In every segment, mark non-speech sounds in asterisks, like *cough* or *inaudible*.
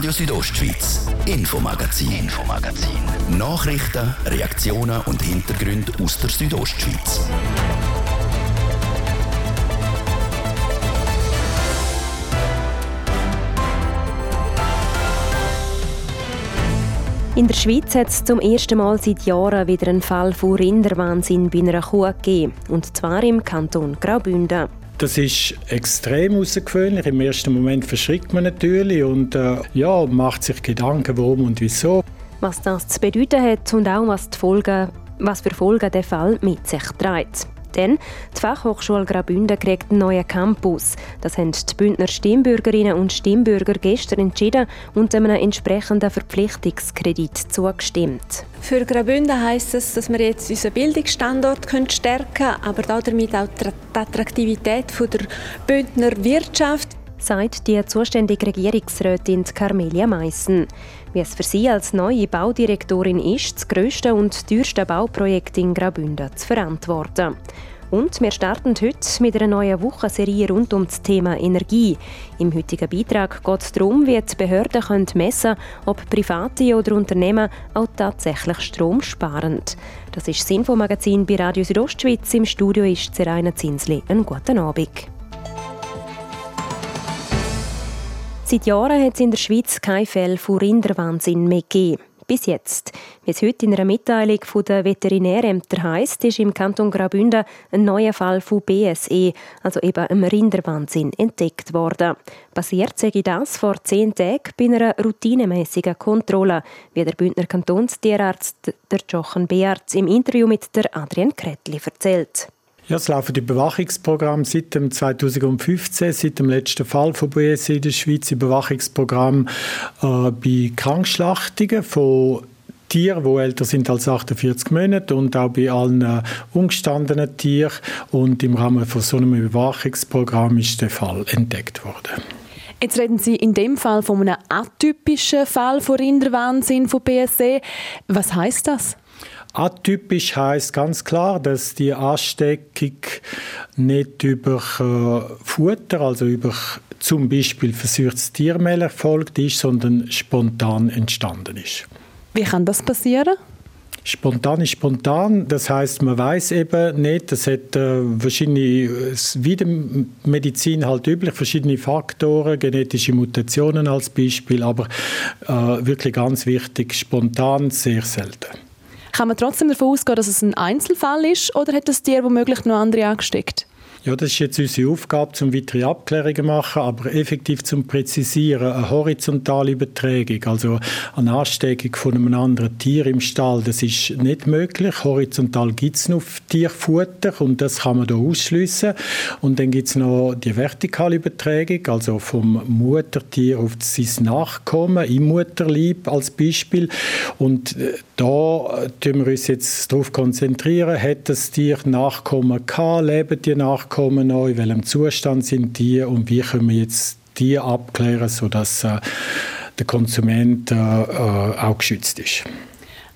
Radio Südostschweiz, Infomagazin, Infomagazin. Nachrichten, Reaktionen und Hintergründe aus der Südostschweiz. In der Schweiz hat es zum ersten Mal seit Jahren wieder einen Fall von Rinderwahnsinn bei einer Kuh gegeben. Und zwar im Kanton Graubünden. Das ist extrem außergewöhnlich. Im ersten Moment verschrickt man natürlich und äh, ja, macht sich Gedanken, warum und wieso. Was das zu bedeuten hat und auch was, die Folgen, was für Folgen der Fall mit sich trägt. Denn die Fachhochschule Graubünden kriegt einen neuen Campus. Das haben die Bündner Stimmbürgerinnen und Stimmbürger gestern entschieden und einem entsprechenden Verpflichtungskredit zugestimmt. Für Graubünden heisst es, dass wir jetzt unseren Bildungsstandort stärken können, aber damit auch die Attraktivität der Bündner Wirtschaft sagt die zuständige Regierungsrätin Carmelia Meissen. Wie es für sie als neue Baudirektorin ist, das grösste und teuerste Bauprojekt in Graubünden zu verantworten. Und wir starten heute mit einer neuen Wochenserie rund um das Thema Energie. Im heutigen Beitrag geht es darum, wie die Behörden können messen können, ob Private oder Unternehmen auch tatsächlich Strom sparen. Das ist das Infomagazin bei Radio Südostschweiz. Im Studio ist Seraina Zinsli. Einen guten Abend. Seit Jahren hat es in der Schweiz kein Fälle von Rinderwahnsinn mehr gegeben. Bis jetzt. Wie es heute in einer Mitteilung der Veterinärämter heisst, ist im Kanton Graubünden ein neuer Fall von BSE, also eben einem Rinderwahnsinn, entdeckt worden. Passiert sei das vor zehn Tagen bei einer routinemäßigen Kontrolle, wie der Bündner Kantonstierarzt der Jochen Bearz im Interview mit der Adrian Kretli erzählt. Ja, es laufen die Überwachungsprogramme seit dem 2015, seit dem letzten Fall von BSE in der Schweiz, Überwachungsprogramm äh, bei Krankschlachtungen von Tiere, die älter sind als 48 Monate und auch bei allen äh, ungestandenen Tieren. Und im Rahmen von so einem Überwachungsprogramm ist der Fall entdeckt worden. Jetzt reden Sie in dem Fall von einem atypischen Fall von Rinderwahnsinn von BSE. Was heißt das? Atypisch heißt ganz klar, dass die Ansteckung nicht über äh, Futter, also über zum Beispiel versuchtes Tiermehl erfolgt ist, sondern spontan entstanden ist. Wie kann das passieren? Spontan ist spontan, das heißt, man weiß eben nicht, das hat äh, verschiedene, wie der Medizin halt üblich, verschiedene Faktoren, genetische Mutationen als Beispiel, aber äh, wirklich ganz wichtig, spontan sehr selten. Kann man trotzdem davon ausgehen, dass es ein Einzelfall ist oder hat das Tier womöglich noch andere angesteckt? Ja, das ist jetzt unsere Aufgabe, zum weitere Abklärungen zu machen, aber effektiv zum Präzisieren, eine horizontale Übertragung, also eine Ansteckung von einem anderen Tier im Stall, das ist nicht möglich. Horizontal gibt es noch Tierfutter und das kann man da ausschliessen. Und dann gibt es noch die vertikale Übertragung, also vom Muttertier auf sein Nachkommen im Mutterlieb als Beispiel. Und äh, da tun wir uns jetzt darauf konzentrieren, hat das Tier Nachkommen gehabt, leben die Nachkommen Nachkommen noch, in welchem Zustand sind die und wie können wir jetzt die abklären, sodass äh, der Konsument äh, äh, auch geschützt ist.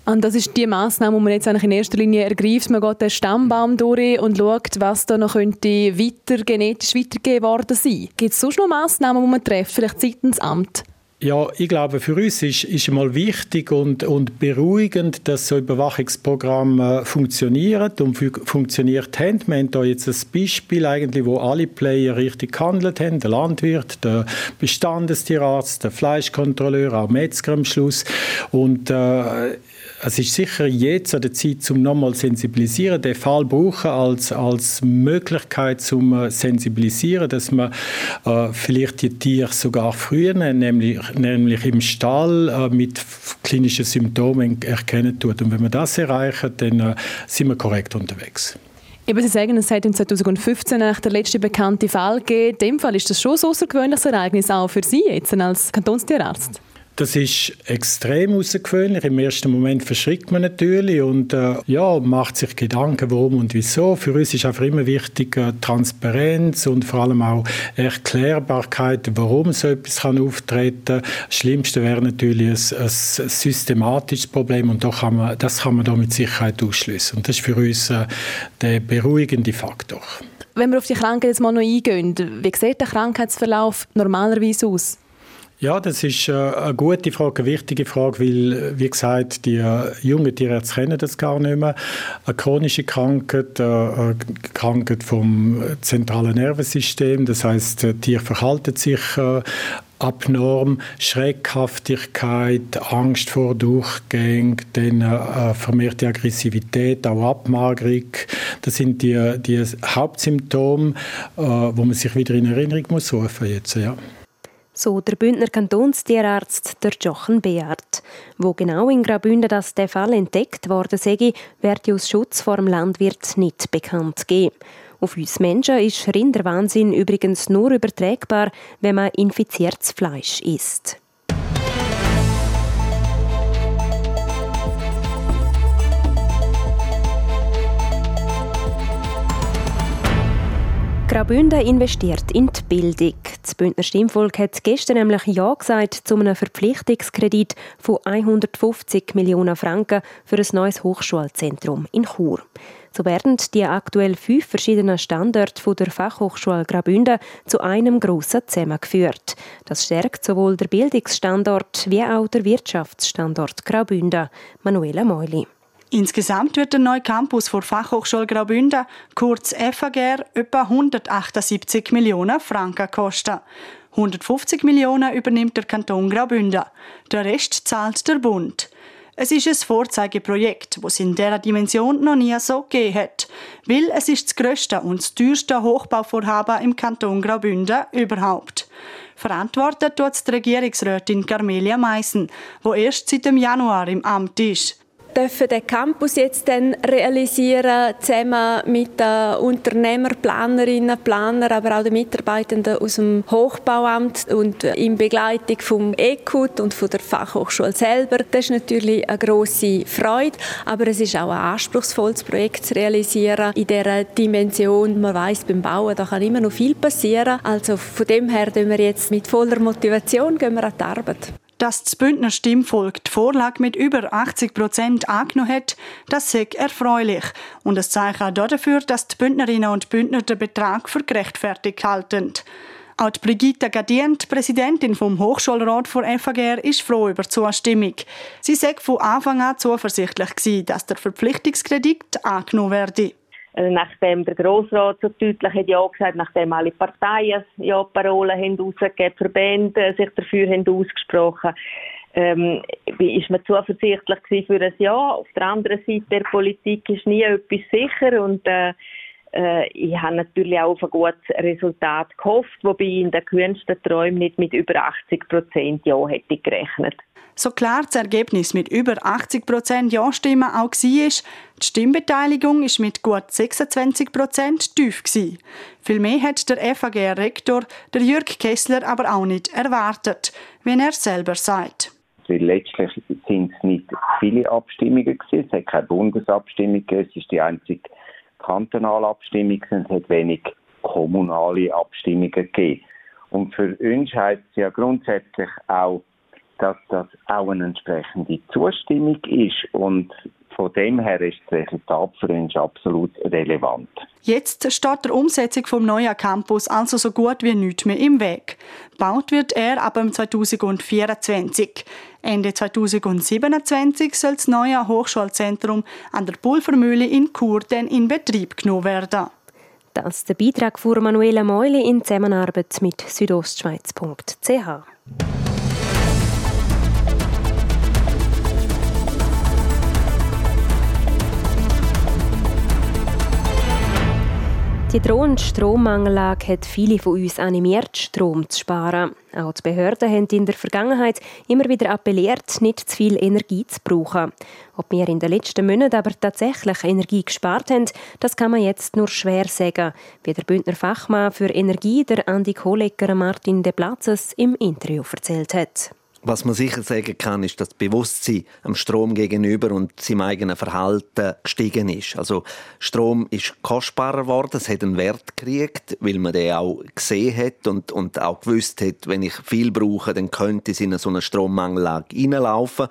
Und das ist die Maßnahme, die man jetzt eigentlich in erster Linie ergreift. Man geht den Stammbaum durch und schaut, was da noch könnte weiter, genetisch weitergegeben worden sein. Gibt es sonst noch Massnahmen, die man trifft, vielleicht seitens Amt? Ja, ich glaube, für uns ist, ist einmal wichtig und, und beruhigend, dass so Überwachungsprogramme äh, funktionieren und funktioniert haben. Wir haben hier jetzt ein Beispiel, eigentlich, wo alle Player richtig gehandelt haben. Der Landwirt, der Bestandestierarzt, der Fleischkontrolleur, auch Metzger am Schluss. Und äh, es ist sicher jetzt an der Zeit, um nochmal sensibilisieren, den Fall brauchen als, als Möglichkeit zum äh, sensibilisieren, dass man äh, vielleicht die Tiere sogar früher, nämlich, nämlich im Stall äh, mit klinischen Symptomen erkennen tut. Und wenn wir das erreichen, dann äh, sind wir korrekt unterwegs. Eben, Sie sagen, es hat im 2015 der letzte bekannte Fall gegeben. In dem Fall ist das schon ein außergewöhnliches Ereignis auch für Sie jetzt als Kantonstierarzt. Das ist extrem außergewöhnlich. Im ersten Moment verschrickt man natürlich und äh, ja, macht sich Gedanken, warum und wieso. Für uns ist einfach immer wichtig äh, Transparenz und vor allem auch Erklärbarkeit, warum so etwas kann auftreten kann. Das Schlimmste wäre natürlich ein, ein systematisches Problem und doch kann man, das kann man da mit Sicherheit ausschließen. Und das ist für uns äh, der beruhigende Faktor. Wenn wir auf die Krankheit jetzt mal noch eingehen, wie sieht der Krankheitsverlauf normalerweise aus? Ja, das ist äh, eine gute Frage, eine wichtige Frage, weil, wie gesagt, die äh, jungen Tierärzte kennen das gar nicht mehr. Eine chronische Krankheit, äh, eine Krankheit vom zentralen Nervensystem, das heißt, Tier verhalten sich abnorm, Schreckhaftigkeit, Angst vor Durchgängen, dann äh, vermehrte Aggressivität, auch Abmagerung. Das sind die, die Hauptsymptome, äh, wo man sich wieder in Erinnerung muss rufen ja. So der Bündner Kantonstierarzt der Jochen Beard. Wo genau in Graubünden das der Fall entdeckt worden sei, wird aus Schutz vor dem Landwirt nicht bekannt geben. Auf uns Menschen ist Rinderwahnsinn übrigens nur übertragbar, wenn man infiziertes Fleisch isst. Graubünden investiert in die Bildung. Das Bündner Stimmvolk hat gestern nämlich Ja gesagt zu einem Verpflichtungskredit von 150 Millionen Franken für ein neues Hochschulzentrum in Chur. So werden die aktuell fünf verschiedenen Standorte der Fachhochschule Graubünden zu einem grossen zusammengeführt. Das stärkt sowohl der Bildungsstandort wie auch der Wirtschaftsstandort Graubünden. Manuela Meuli. Insgesamt wird der neue Campus vor Fachhochschule Graubünden, kurz FAGR, etwa 178 Millionen Franken kosten. 150 Millionen übernimmt der Kanton Graubünden. Der Rest zahlt der Bund. Es ist ein Vorzeigeprojekt, das es in dieser Dimension noch nie so gegeben hat. Weil es ist das grösste und das teuerste Hochbauvorhaben im Kanton Graubünden überhaupt. Verantwortet tut die Regierungsrätin Carmelia Meissen, wo erst seit dem Januar im Amt ist dürfen den Campus jetzt dann realisieren, zusammen mit den Unternehmer, Planerinnen, Planer, aber auch den Mitarbeitenden aus dem Hochbauamt und in Begleitung vom ECUT und von der Fachhochschule selber. Das ist natürlich eine grosse Freude, aber es ist auch ein anspruchsvolles Projekt zu realisieren in dieser Dimension. Man weiß beim Bauen, da kann immer noch viel passieren. Also von dem her gehen wir jetzt mit voller Motivation gehen wir an die Arbeit. Dass das Bündner Stimmvolk die Vorlage mit über 80 Prozent angenommen hat, das ist erfreulich und es zeigt auch dafür, dass die Bündnerinnen und Bündner den Betrag für gerechtfertigt halten. Auch die Brigitte Gadient, Präsidentin vom Hochschulrat vor FAGR, ist froh über die Zustimmung. Sie sagt von Anfang an zuversichtlich dass der Verpflichtungskredit angenommen werde. Also nachdem der Grossrat so deutlich hat ja gesagt, nachdem alle Parteien ja Parolen haben rausgegeben, Verbände sich dafür haben ausgesprochen, ähm, ist man zuversichtlich für ein Ja. Auf der anderen Seite der Politik ist nie etwas sicher und äh, äh, ich habe natürlich auch auf ein gutes Resultat gehofft, wobei ich in den kühnsten Träumen nicht mit über 80 Prozent Ja hätte gerechnet. So klar das Ergebnis mit über 80 Prozent Ja-Stimmen auch war, die Stimmbeteiligung ist mit gut 26 Prozent tief gewesen. Viel mehr hat der FAG-Rektor, der Jürg Kessler, aber auch nicht erwartet, wenn er selber sagt. Weil letztlich sind es nicht viele Abstimmungen gewesen. Es hat keine Bundesabstimmung gegeben. Es ist die einzige kantonale Abstimmung und es hat wenig kommunale Abstimmungen gegeben. Und für uns heißt es ja grundsätzlich auch, dass das auch eine entsprechende Zustimmung ist und von dem her ist das Resultat für uns absolut relevant. Jetzt steht der Umsetzung vom neuen Campus also so gut wie nichts mehr im Weg. Baut wird er ab 2024. Ende 2027 soll das neue Hochschulzentrum an der Pulvermühle in Chur dann in Betrieb genommen werden. Das ist der Beitrag von Manuela Meuli in Zusammenarbeit mit südostschweiz.ch. Die drohende Strommangellage hat viele von uns animiert, Strom zu sparen. Auch die Behörden haben in der Vergangenheit immer wieder appelliert, nicht zu viel Energie zu brauchen. Ob wir in den letzten Monaten aber tatsächlich Energie gespart haben, das kann man jetzt nur schwer sagen, wie der Bündner Fachmann für Energie, der Andi Kohlecker Martin de Platzes, im Interview erzählt hat. Was man sicher sagen kann, ist, dass das Bewusstsein am Strom gegenüber und seinem eigenen Verhalten gestiegen ist. Also Strom ist kostbarer geworden, es hat einen Wert gekriegt, weil man den auch gesehen hat und, und auch gewusst hat, wenn ich viel brauche, dann könnte es in so eine Strommangellage reinlaufen.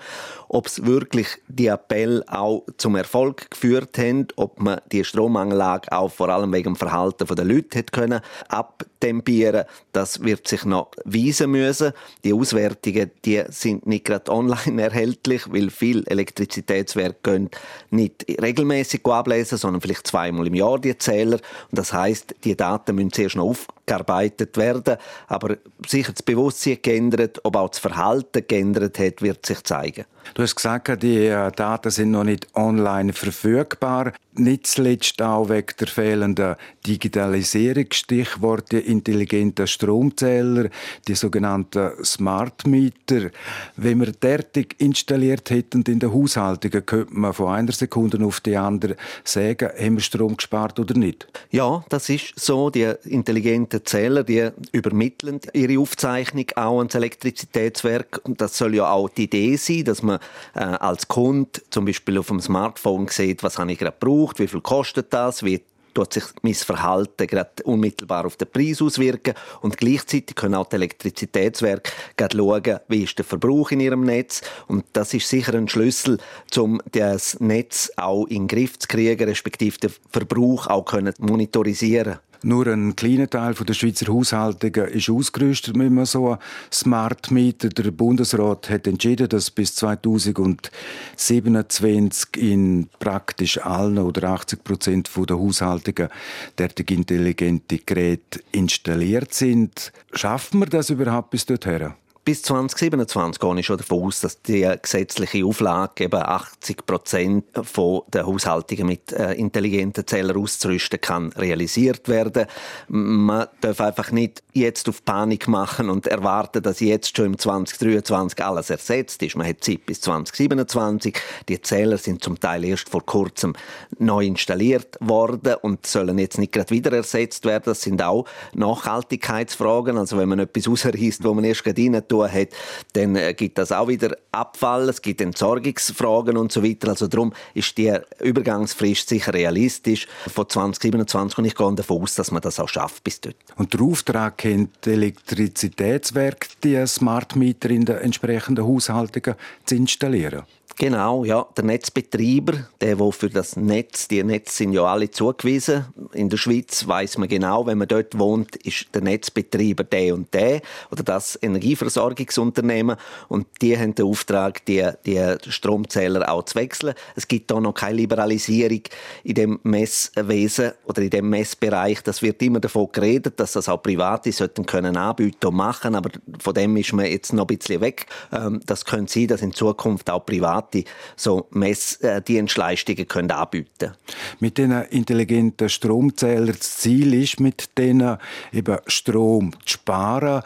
Ob es wirklich die Appell auch zum Erfolg geführt haben, ob man die Strommangellage auch vor allem wegen dem Verhalten der Leute hat können abtempieren, das wird sich noch weisen müssen. Die Auswertungen die sind nicht gerade online *laughs* erhältlich, weil viele Elektrizitätswerke können nicht regelmäßig ablesen, sondern vielleicht zweimal im Jahr die Zähler. Und das heißt, die Daten müssen zuerst noch aufgearbeitet werden. Aber sicher das Bewusstsein geändert, ob auch das Verhalten geändert hat, wird sich zeigen. Du hast gesagt, die äh, Daten sind noch nicht online verfügbar. Nicht zuletzt auch wegen der fehlenden Digitalisierung. Stichwort die intelligenten Stromzähler, die sogenannten Smart Meter. Wenn wir derartig installiert hätten in den Haushaltungen, könnte man von einer Sekunde auf die andere sagen, haben wir Strom gespart oder nicht? Ja, das ist so. Die intelligenten Zähler, die übermitteln ihre Aufzeichnung auch ans Elektrizitätswerk. Und das soll ja auch die Idee sein, dass man äh, als Kunde zum Beispiel auf dem Smartphone sieht, was habe ich gerade gebraucht, wie viel kostet das, wie tut sich mein Verhalten gerade unmittelbar auf den Preis auswirken. Und gleichzeitig können auch die Elektrizitätswerke gerade schauen, wie ist der Verbrauch in ihrem Netz. Und das ist sicher ein Schlüssel, um das Netz auch in den Griff zu kriegen, respektive den Verbrauch auch können monitorisieren nur ein kleiner Teil der Schweizer Haushaltungen ist ausgerüstet mit einem so Smart Meter. Der Bundesrat hat entschieden, dass bis 2027 in praktisch allen oder 80 Prozent der Haushaltungen derartige intelligente Geräte installiert sind. Schaffen wir das überhaupt bis dorthin? Bis 2027 gehe ich schon davon aus, dass die gesetzliche Auflage eben 80 Prozent der Haushaltungen mit äh, intelligenten Zählern auszurüsten kann realisiert werden. Man darf einfach nicht jetzt auf Panik machen und erwarten, dass jetzt schon im 2023 alles ersetzt ist. Man hat Zeit bis 2027. Die Zähler sind zum Teil erst vor kurzem neu installiert worden und sollen jetzt nicht gerade wieder ersetzt werden. Das sind auch Nachhaltigkeitsfragen. Also wenn man etwas *laughs* ausreißt, wo man erst gerade rein tun hat, dann äh, gibt das auch wieder Abfall, es gibt Entsorgungsfragen und so weiter. Also darum ist die Übergangsfrist sicher realistisch von 2027 und ich gehe davon aus, dass man das auch schafft bis dort. Und der Auftrag kennt Elektrizitätswerk, die Smart Meter in den entsprechenden Haushaltungen zu installieren. Genau, ja. Der Netzbetreiber, der, der für das Netz, die Netze sind ja alle zugewiesen. In der Schweiz weiß man genau, wenn man dort wohnt, ist der Netzbetreiber der und der oder das Energieversorgungsunternehmen und die haben den Auftrag, die, die Stromzähler auch zu wechseln. Es gibt da noch keine Liberalisierung in dem Messwesen oder in dem Messbereich. Das wird immer davon geredet, dass das auch Private sollten können anbieten und machen, aber von dem ist man jetzt noch ein bisschen weg. Ähm, das könnte sein, dass in Zukunft auch Private Private so Messdienstleistungen können anbieten Mit diesen intelligenten Stromzählern, das Ziel ist, mit denen eben Strom zu sparen.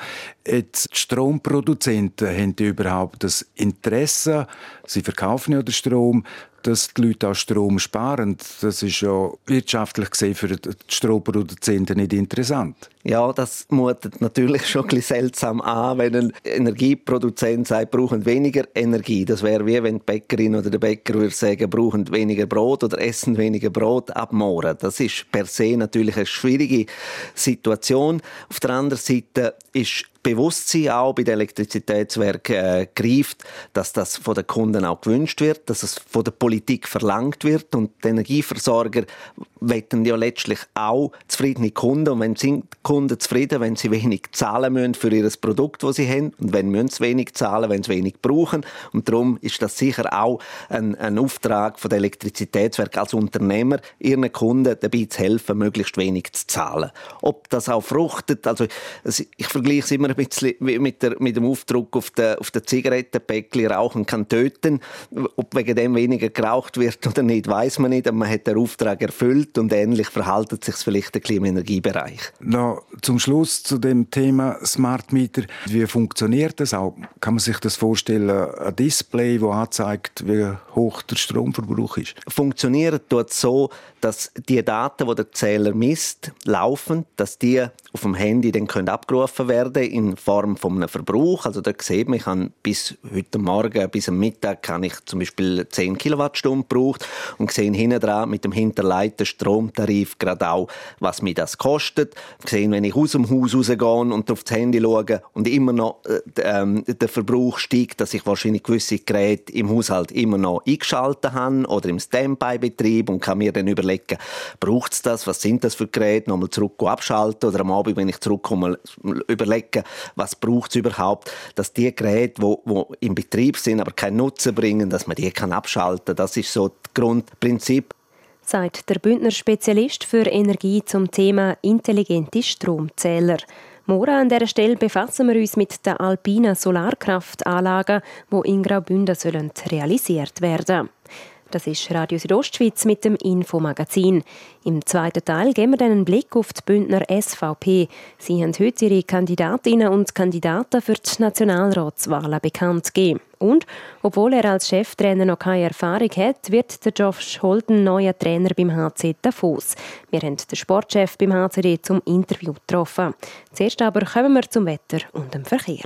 Jetzt die Stromproduzenten haben überhaupt das Interesse, sie verkaufen ja den Strom, dass die Leute auch Strom sparen. Das ist ja wirtschaftlich gesehen für die Stromproduzenten nicht interessant. Ja, das mutet natürlich schon ein bisschen seltsam an, wenn ein Energieproduzent sagt, brauchen weniger Energie. Das wäre wie wenn die Bäckerin oder der Bäcker würde sagen, brauchen weniger Brot oder essen weniger Brot ab morgen. Das ist per se natürlich eine schwierige Situation. Auf der anderen Seite ist Bewusstsein auch bei den Elektrizitätswerken äh, greift, dass das von den Kunden auch gewünscht wird, dass es von der Politik verlangt wird. Und die Energieversorger wetten ja letztlich auch zufriedene Kunden. Und wenn sind Kunden zufrieden, wenn sie wenig zahlen müssen für ihr Produkt, das sie haben. Und wenn müssen sie wenig zahlen, wenn sie wenig brauchen. Und darum ist das sicher auch ein, ein Auftrag von der Elektrizitätswerk als Unternehmer, ihren Kunden dabei zu helfen, möglichst wenig zu zahlen. Ob das auch fruchtet, also ich vergleiche es immer bisschen mit, der, mit dem Aufdruck auf der, auf der Zigarettenpäckli, Rauchen kann töten. Ob wegen dem weniger geraucht wird oder nicht, weiß man nicht, aber man hat den Auftrag erfüllt und ähnlich verhaltet sich vielleicht der Klimaenergiebereich. Noch zum Schluss zu dem Thema Smart Meter. Wie funktioniert das auch? Kann man sich das vorstellen, ein Display, das anzeigt, wie hoch der Stromverbrauch ist? Funktioniert dort so, dass die Daten, die der Zähler misst, laufen, dass die auf dem Handy dann können abgerufen werden in Form von einem Verbrauch. Also da sieht man, ich habe bis heute Morgen, bis am Mittag, kann ich zum Beispiel 10 Kilowattstunden gebraucht und sehen hinten dran mit dem hinterleiteten Stromtarif gerade auch, was mir das kostet. Sehen, wenn ich aus dem Haus rausgehe und auf das Handy schaue und immer noch äh, ähm, der Verbrauch steigt, dass ich wahrscheinlich gewisse Geräte im Haushalt immer noch eingeschaltet habe oder im Standby-Betrieb und kann mir dann überlegen, braucht es das, was sind das für Geräte, nochmal zurück abschalten oder am Abend, wenn ich zurückkomme, überlegen, was braucht es überhaupt, dass die Geräte, wo, wo im Betrieb sind, aber keinen Nutzen bringen, dass man die kann abschalten. Das ist so das Grundprinzip sagt der Bündner Spezialist für Energie zum Thema intelligente Stromzähler. Morgen an dieser Stelle befassen wir uns mit den alpinen Solarkraftanlagen, die in Graubünden realisiert werden sollen. Das ist Radio Südostschweiz mit dem Infomagazin. Im zweiten Teil geben wir einen Blick auf die Bündner SVP. Sie haben heute ihre Kandidatinnen und Kandidaten für die Nationalratswahlen bekannt gegeben. Und obwohl er als Cheftrainer noch keine Erfahrung hat, wird der Josh Holden neuer Trainer beim HC Davos. Wir haben den Sportchef beim HCD zum Interview getroffen. Zuerst aber kommen wir zum Wetter und dem Verkehr.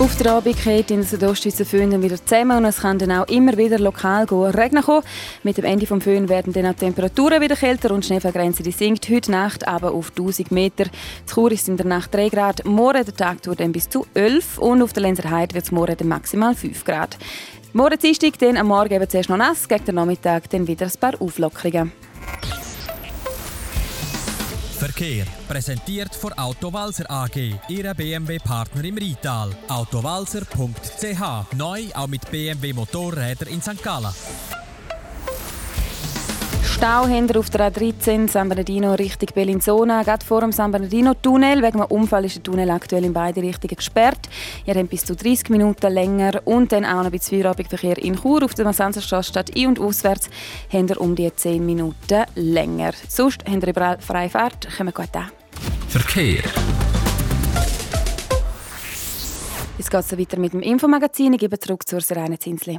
Auf der Abend geht in der Südostschweizer Föhn wieder zusammen und es kann dann auch immer wieder lokal regnen kommen. Mit dem Ende des Föhn werden dann auch die Temperaturen wieder kälter und die Schneefallgrenze die sinkt heute Nacht aber auf 1000 Meter. Die Chur ist in der Nacht 3 Grad, morgen der Tag tut dann bis zu 11 und auf der Lenzer Heide wird es morgen dann maximal 5 Grad. Morgen Dienstag dann am Morgen eben zuerst noch nass, gegen den Nachmittag dann wieder ein paar Auflockerungen. Verkehr. Präsentiert von Autowalzer AG, Ihrer BMW-Partner im Rital. Autowalzer.ch. Neu auch mit BMW Motorräder in St. Gallen. Stau haben auf der A13 San Bernardino Richtung Bellinzona. Gerade vor dem San Bernardino-Tunnel. Wegen einem Unfall ist der Tunnel aktuell in beide Richtungen gesperrt. Ihr habt bis zu 30 Minuten länger. Und dann auch noch bei Feierabendverkehr in Chur auf der Massanserstraße statt ein- und auswärts haben ihr um die 10 Minuten länger. Sonst habt ihr überall freie Fahrt. Kommt gut an. Verkehr. Jetzt geht es weiter mit dem Infomagazin. Ich gebe zurück zur Serena Zinsli.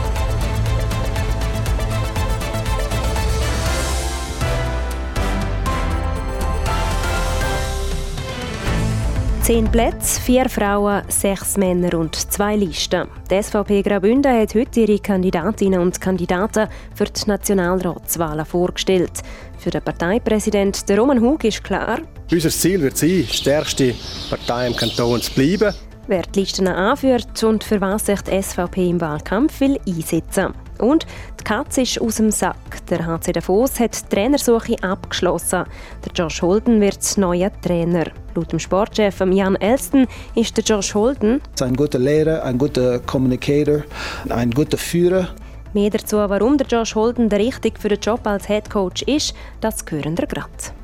Zehn Plätze, vier Frauen, sechs Männer und zwei Listen. Die SVP Graubünden hat heute ihre Kandidatinnen und Kandidaten für die Nationalratswahlen vorgestellt. Für den Parteipräsident Roman Hug ist klar, unser Ziel wird sein, stärkste Partei im Kanton zu bleiben. Wer die Listen anführt und für was sich die SVP im Wahlkampf will einsetzen und die Katze ist aus dem Sack. Der HC Davos hat die Trainersuche abgeschlossen. Der Josh Holden wird neuer Trainer. Laut dem Sportchef Jan Elston ist der Josh Holden ein guter Lehrer, ein guter Communicator, ein guter Führer. Mehr dazu, warum der Josh Holden der Richtige für den Job als Head Coach ist, das hören wir gerade.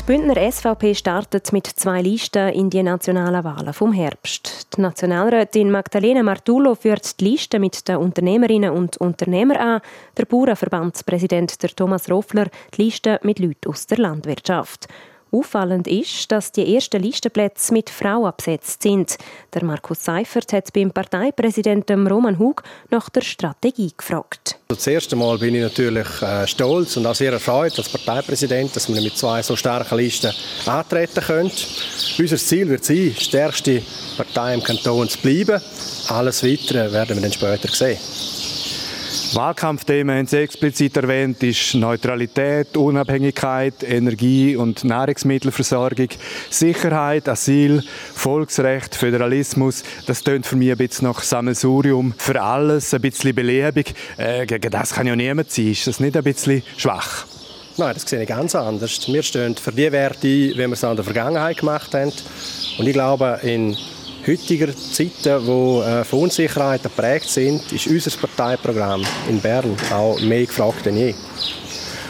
Die Bündner SVP startet mit zwei Listen in die nationalen Wahlen vom Herbst. Die Nationalrätin Magdalena Martullo führt die Liste mit den Unternehmerinnen und Unternehmern an, der Bauernverbandspräsident Thomas Roffler die Liste mit Leuten aus der Landwirtschaft. Auffallend ist, dass die ersten Listenplätze mit Frauen besetzt sind. Der Markus Seifert hat beim Parteipräsidenten Roman Hug nach der Strategie gefragt. Das erste Mal bin ich natürlich äh, stolz und auch sehr erfreut als Parteipräsident, dass wir mit zwei so starken Listen antreten können. Unser Ziel wird sein, stärkste Partei im Kanton zu bleiben. Alles Weitere werden wir dann später sehen. Wahlkampfthemen haben Sie explizit erwähnt, ist Neutralität, Unabhängigkeit, Energie- und Nahrungsmittelversorgung, Sicherheit, Asyl, Volksrecht, Föderalismus. Das tönt für mich ein bisschen nach Sammelsurium für alles, ein bisschen Belebung. Äh, gegen das kann ja niemand sein. Ist das nicht ein bisschen schwach? Nein, das sehe ich ganz anders. Wir stehen für die Werte ein, wie wir es in der Vergangenheit gemacht haben. Und ich glaube, in heutiger Zeiten, wo äh, von Unsicherheit geprägt sind, ist unser Parteiprogramm in Bern auch mehr gefragt denn je.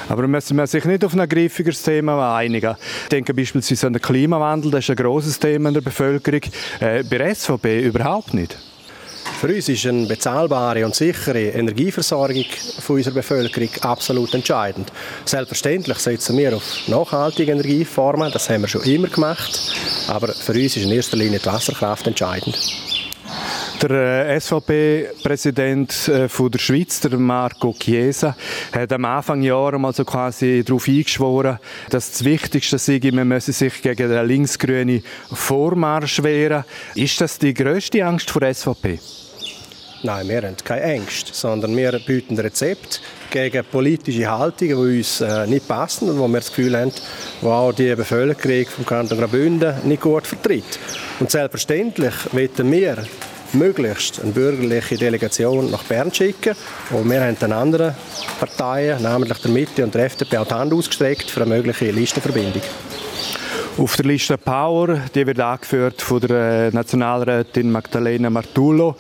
Aber müssen wir sich nicht auf ein griffiges Thema einigen. Ich denke beispielsweise an den Klimawandel, das ist ein grosses Thema in der Bevölkerung. Äh, bei der SVP überhaupt nicht. Für uns ist eine bezahlbare und sichere Energieversorgung von unserer Bevölkerung absolut entscheidend. Selbstverständlich setzen wir auf nachhaltige Energieformen, das haben wir schon immer gemacht, aber für uns ist in erster Linie die Wasserkraft entscheidend. Der äh, SVP-Präsident äh, der Schweiz, der Marco Chiesa, hat am Anfang Jahr mal so quasi darauf eingeschworen, dass das Wichtigste sei, man müsse sich gegen den linksgrünen Vormarsch wehren. Ist das die grösste Angst der SVP? Nein, wir haben keine Ängste, sondern wir bieten Rezept gegen politische Haltungen, die uns äh, nicht passen und wo wir das Gefühl haben, die auch die Bevölkerung vom Kanton Graubünden nicht gut vertritt. Und selbstverständlich wollen wir möglichst eine bürgerliche Delegation nach Bern schicken. Und wir haben den anderen Parteien, namentlich der Mitte und der FDP, auch die Hand ausgestreckt für eine mögliche Listenverbindung. Auf der Liste Power, die wird angeführt von der äh, Nationalrätin Magdalena Martullo,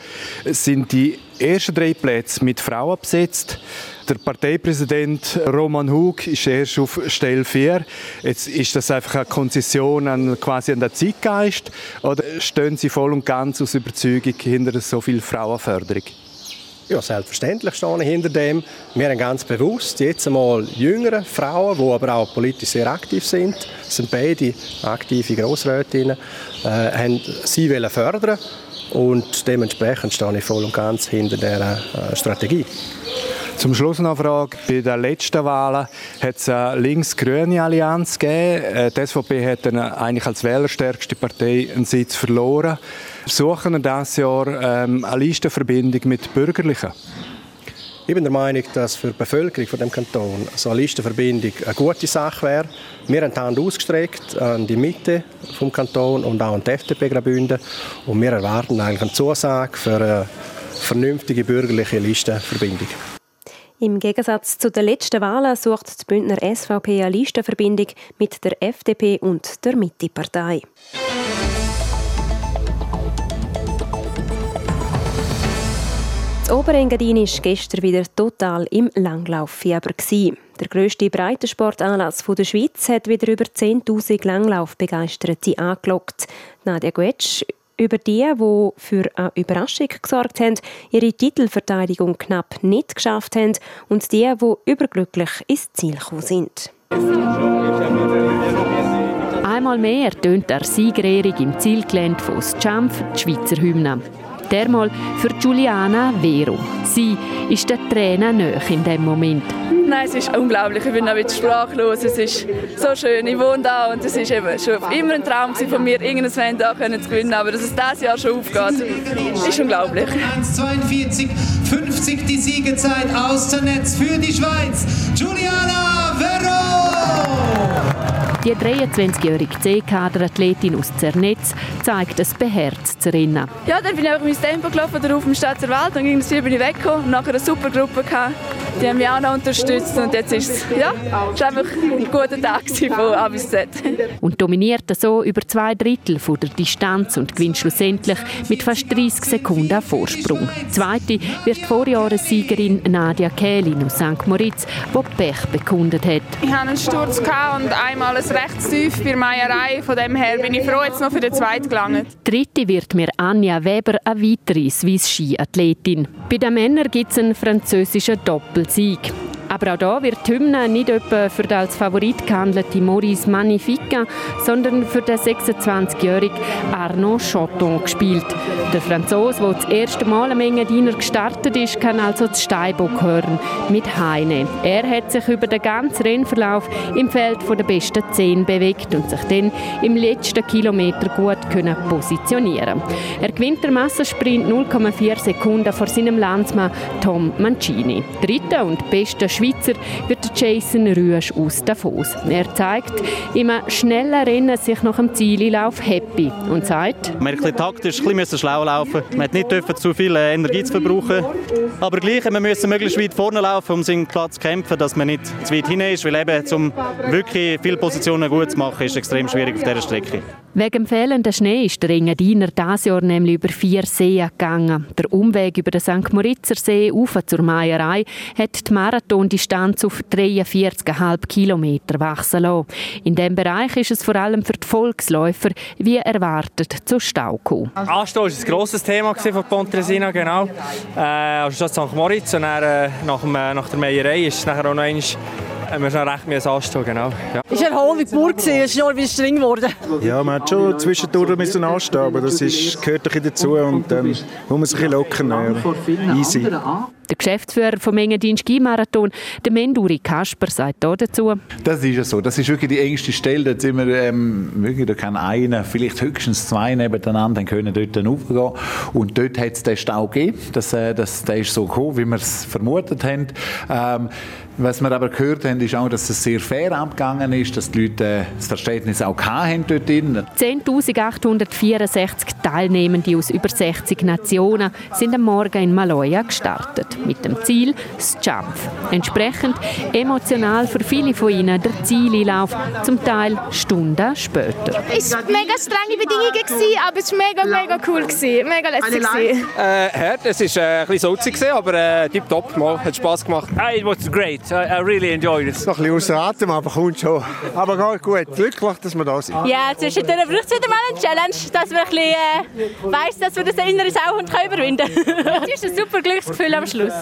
sind die ersten drei Plätze mit Frauen besetzt. Der Parteipräsident Roman Hug ist erst auf Stelle 4. Jetzt ist das einfach eine Konzession an, quasi an den Zeitgeist oder stehen Sie voll und ganz aus Überzeugung hinter so viel Frauenförderung? Ja, selbstverständlich stehe ich hinter dem. Wir haben ganz bewusst jetzt einmal jüngere Frauen, die aber auch politisch sehr aktiv sind, sind beide aktive Grossrätinnen, äh, haben sie wollen fördern und dementsprechend stehe ich voll und ganz hinter dieser äh, Strategie. Zum Schluss noch eine Frage. Bei den letzten Wahlen hat es eine links-grüne Allianz gegeben. Äh, die SVP hat dann eigentlich als wählerstärkste Partei einen Sitz verloren. Suchen wir dieses Jahr ähm, eine Listenverbindung mit Bürgerlichen? Ich bin der Meinung, dass für die Bevölkerung von dem Kanton so eine Listenverbindung eine gute Sache wäre. Wir haben die Hand ausgestreckt an die Mitte vom Kanton und auch an die FDP Graubünden und wir erwarten eigentlich eine Zusage für eine vernünftige bürgerliche Listenverbindung. Im Gegensatz zu den letzten Wahlen sucht die Bündner SVP eine Listenverbindung mit der FDP und der Mitte-Partei. Das Oberengadin war gestern wieder total im Langlauffieber. Der grösste Breitensportanlass der Schweiz hat wieder über 10.000 Langlaufbegeisterte angelockt. Nadia Guetsch über die, die für eine Überraschung gesorgt haben, ihre Titelverteidigung knapp nicht geschafft haben und die, die überglücklich ins Ziel gekommen sind. Einmal mehr tönt der Siegerehrung im Zielgelände von Schampf die Schweizer Hymne. Dermal für Giuliana Vero. Sie ist der Trainer nöch in dem Moment. Nein, es ist unglaublich. Ich bin ein bisschen sprachlos. Es ist so schön. Ich wohne da und es ist eben schon immer ein Traum von mir, irgendein Fan da zu gewinnen. Aber dass es dieses Jahr schon aufgeht, ist unglaublich. 1,42, 50 die Siegezeit aus dem Netz für die Schweiz. Giuliana Vero! Die 23-jährige C-Kader-Athletin aus Zernetz zeigt ein beherztes Rennen. Ja, dann bin ich einfach mein Tempo gelaufen, auf dem Stadt Welt, dann ging es bin ich weggekommen und nachher eine super Gruppe gehabt. Die haben mich auch noch unterstützt und jetzt ist es, ja, ist einfach ein guter Tag von A bis Z. Und dominiert so über zwei Drittel von der Distanz und gewinnt schlussendlich mit fast 30 Sekunden Vorsprung. Zweite wird Vorjahressiegerin Nadia Kählin aus St. Moritz, die Pech bekundet hat. Ich hatte einen Sturz und einmal ein recht tief bei Meierei. Von dem her bin ich froh, jetzt noch für den zweiten gelangt. Dritte wird mir Anja Weber, eine weitere Swiss-Ski-Athletin. Bei den Männern gibt es einen französischen Doppelsieg. Aber auch da wird die Hymne nicht etwa für den als Favorit gehandelte Maurice Magnifica, sondern für den 26-jährigen Arnaud Choton gespielt. Der Franzose, der das erste Mal am Engadiner gestartet ist, kann also das Steinbock hören mit Heine. Er hat sich über den ganzen Rennverlauf im Feld der besten zehn bewegt und sich dann im letzten Kilometer gut können positionieren. Er gewinnt den Massensprint 0,4 Sekunden vor seinem Landsmann Tom Mancini. Dritter und bester Schweizer wird Jason Rüsch aus Davos. Er zeigt im schnellen Rennen sich nach dem Zieleinlauf happy und sagt, man musste taktisch ein bisschen schlau laufen. Man hat nicht zu viel äh, Energie zu verbrauchen. Aber gleich, wir müssen möglichst weit vorne laufen, um seinen Platz zu kämpfen, dass man nicht zu weit hinein ist, weil eben, um wirklich viele Positionen gut zu machen, ist extrem schwierig auf dieser Strecke. Wegen dem fehlenden Schnee ist der Engadiner dieses Jahr nämlich über vier Seen gegangen. Der Umweg über den St. Moritzer See zur Meierei hat die Marathon Distanz auf 43,5 Kilometer wachsen lassen. In diesem Bereich ist es vor allem für die Volksläufer wie erwartet zu Stau gekommen. Anstau war ein grosses Thema von Pontresina, genau. Äh, also Stadt St. Moritz und dann, äh, nach, dem, äh, nach der Meierei ist es nachher auch noch einmal haben wir schon recht müssen anstehen, genau. Ja. Es war Erholung pur, es ist nur wie streng geworden. Ja, man hat schon zwischendurch müssen anstehen, aber das ist, gehört ein dazu und dann muss man sich ein bisschen lockern. Easy. Der Geschäftsführer vom Engadin Ski-Marathon, der Menduri Kasper, sagt hier dazu. Das ist ja so. Das ist wirklich die engste Stelle. Da sind wir ähm, wirklich, da kann einer, vielleicht höchstens zwei nebeneinander, können dort dann aufgehen. Und dort hat es den Stau gegeben. Das, äh, das, der ist so gekommen, wie wir es vermutet haben. Ähm, was wir aber gehört haben, ist auch, dass es sehr fair abgegangen ist, dass die Leute äh, das Verständnis auch haben dort drin. 10.864 Teilnehmende aus über 60 Nationen sind am Morgen in Maloja gestartet. Mit dem Ziel das Jump. Entsprechend emotional für viele von ihnen der Zieleinlauf, zum Teil Stunden später. Es waren mega strenge Bedingungen, aber es war mega, mega cool. Mega lässig. Äh, hart, es war äh, ein bisschen salzig, aber äh, tipptopp, hat Spass gemacht. It was great. I, I really enjoyed it. Noch ein bisschen außer Atem, aber kommt schon. Aber gut. Glücklich, dass wir da sind. Ja, zwischendurch braucht es wieder mal eine Challenge, dass wir ein bisschen äh, weiss, dass wir das innere Sauhund überwinden *laughs* können. Es ist ein super Glücksgefühl am Schluss.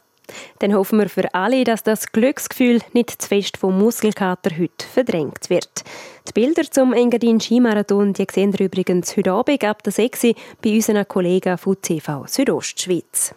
Dann hoffen wir für alle, dass das Glücksgefühl nicht zu fest vom Muskelkater heute verdrängt wird. Die Bilder zum Engadin Skimarathon die sehen ihr übrigens heute Abend ab der 6 bei unseren Kollegen von TV Südostschweiz.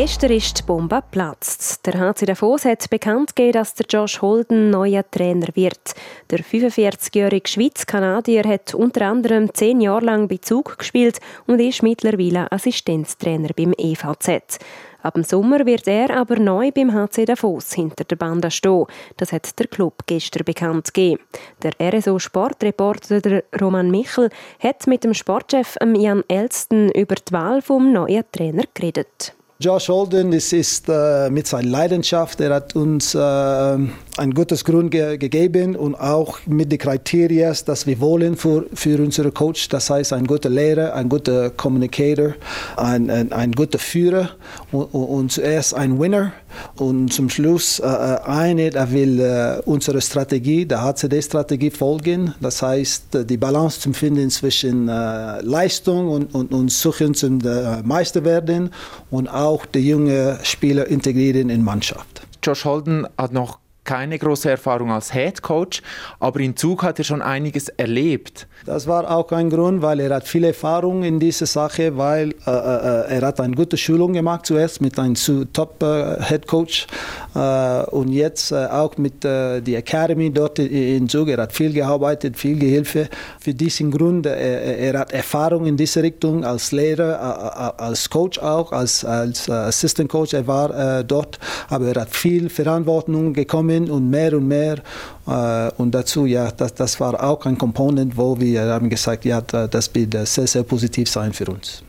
Gestern ist die Bombe geplatzt. Der HC Davos hat bekannt gegeben, dass der Josh Holden neuer Trainer wird. Der 45-jährige Schweiz-Kanadier hat unter anderem zehn Jahre lang bei Zug gespielt und ist mittlerweile Assistenztrainer beim EVZ. Ab dem Sommer wird er aber neu beim HC Davos hinter der Bande stehen. Das hat der Club gestern bekannt gegeben. Der RSO-Sportreporter Roman Michel hat mit dem Sportchef Jan Elston über die Wahl vom neuen Trainer geredet. Josh Holden das ist äh, mit seiner Leidenschaft, er hat uns äh, ein gutes Grund ge gegeben und auch mit den Kriterien, dass wir wollen für, für unseren Coach. Das heißt, ein guter Lehrer, ein guter Communicator, ein, ein, ein guter Führer und, und, zuerst ein Winner und zum Schluss äh, äh eine, der will äh, unsere Strategie, der HCD-Strategie folgen. Das heißt, äh, die Balance zu finden zwischen äh, Leistung und, und, und Suchen zum äh, Meister werden und auch die jungen Spieler integrieren in Mannschaft. Josh Holden hat noch keine große Erfahrung als Head Coach, aber in Zug hat er schon einiges erlebt. Das war auch ein Grund, weil er hat viel Erfahrung in dieser Sache, weil äh, äh, er hat eine gute Schulung gemacht zuerst mit einem Top äh, Head Coach äh, und jetzt äh, auch mit äh, der Academy dort in Zug. Er hat viel gearbeitet, viel Gehilfe. Für diesen Grund, er, hat Erfahrung in diese Richtung als Lehrer, als Coach auch, als, als Assistant Coach. Er war dort, aber er hat viel Verantwortung bekommen mehr und mehr und mehr. Äh, und dazu, ja, das, das war auch ein Komponent, wo wir haben gesagt, ja, das wird sehr, sehr positiv sein für uns.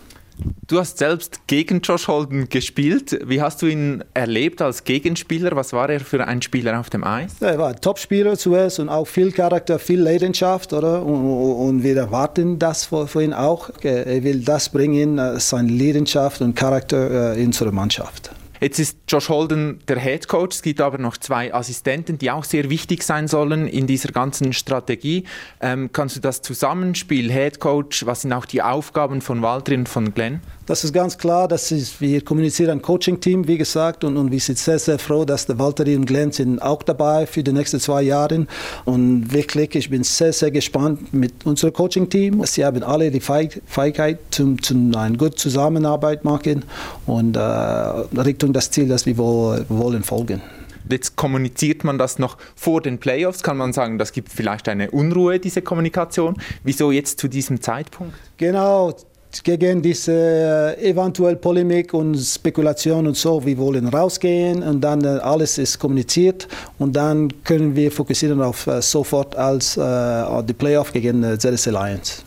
Du hast selbst gegen Josh Holden gespielt. Wie hast du ihn erlebt als Gegenspieler? Was war er für ein Spieler auf dem Eis? Ja, er war ein Top-Spieler zuerst und auch viel Charakter, viel Leidenschaft, oder? Und, und wir erwarten das für ihn auch. Er will das bringen, äh, seine Leidenschaft und Charakter äh, in unsere Mannschaft. Jetzt ist Josh Holden der Head Coach. Es gibt aber noch zwei Assistenten, die auch sehr wichtig sein sollen in dieser ganzen Strategie. Ähm, kannst du das Zusammenspiel Head Coach, was sind auch die Aufgaben von Walter und von Glenn? Das ist ganz klar, dass ist, wir kommunizieren ein Coaching-Team, wie gesagt, und, und wir sind sehr, sehr froh, dass der Walter und Glenn sind auch dabei für die nächsten zwei Jahre. Und wirklich, ich bin sehr, sehr gespannt mit unserem Coaching-Team. Sie haben alle die Fähigkeit zum, zum eine gute Zusammenarbeit machen und äh, Richtung das Ziel, das wir wollen folgen. Jetzt kommuniziert man das noch vor den Playoffs. Kann man sagen, das gibt vielleicht eine Unruhe, diese Kommunikation. Wieso jetzt zu diesem Zeitpunkt? Genau, gegen diese äh, eventuelle Polemik und Spekulation und so. Wir wollen rausgehen und dann äh, alles ist kommuniziert und dann können wir fokussieren auf äh, sofort als äh, die Playoff gegen äh, ZSC Lions.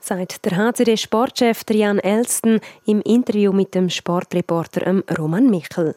Sagt der HCD-Sportchef Jan Elston im Interview mit dem Sportreporter Roman Michel.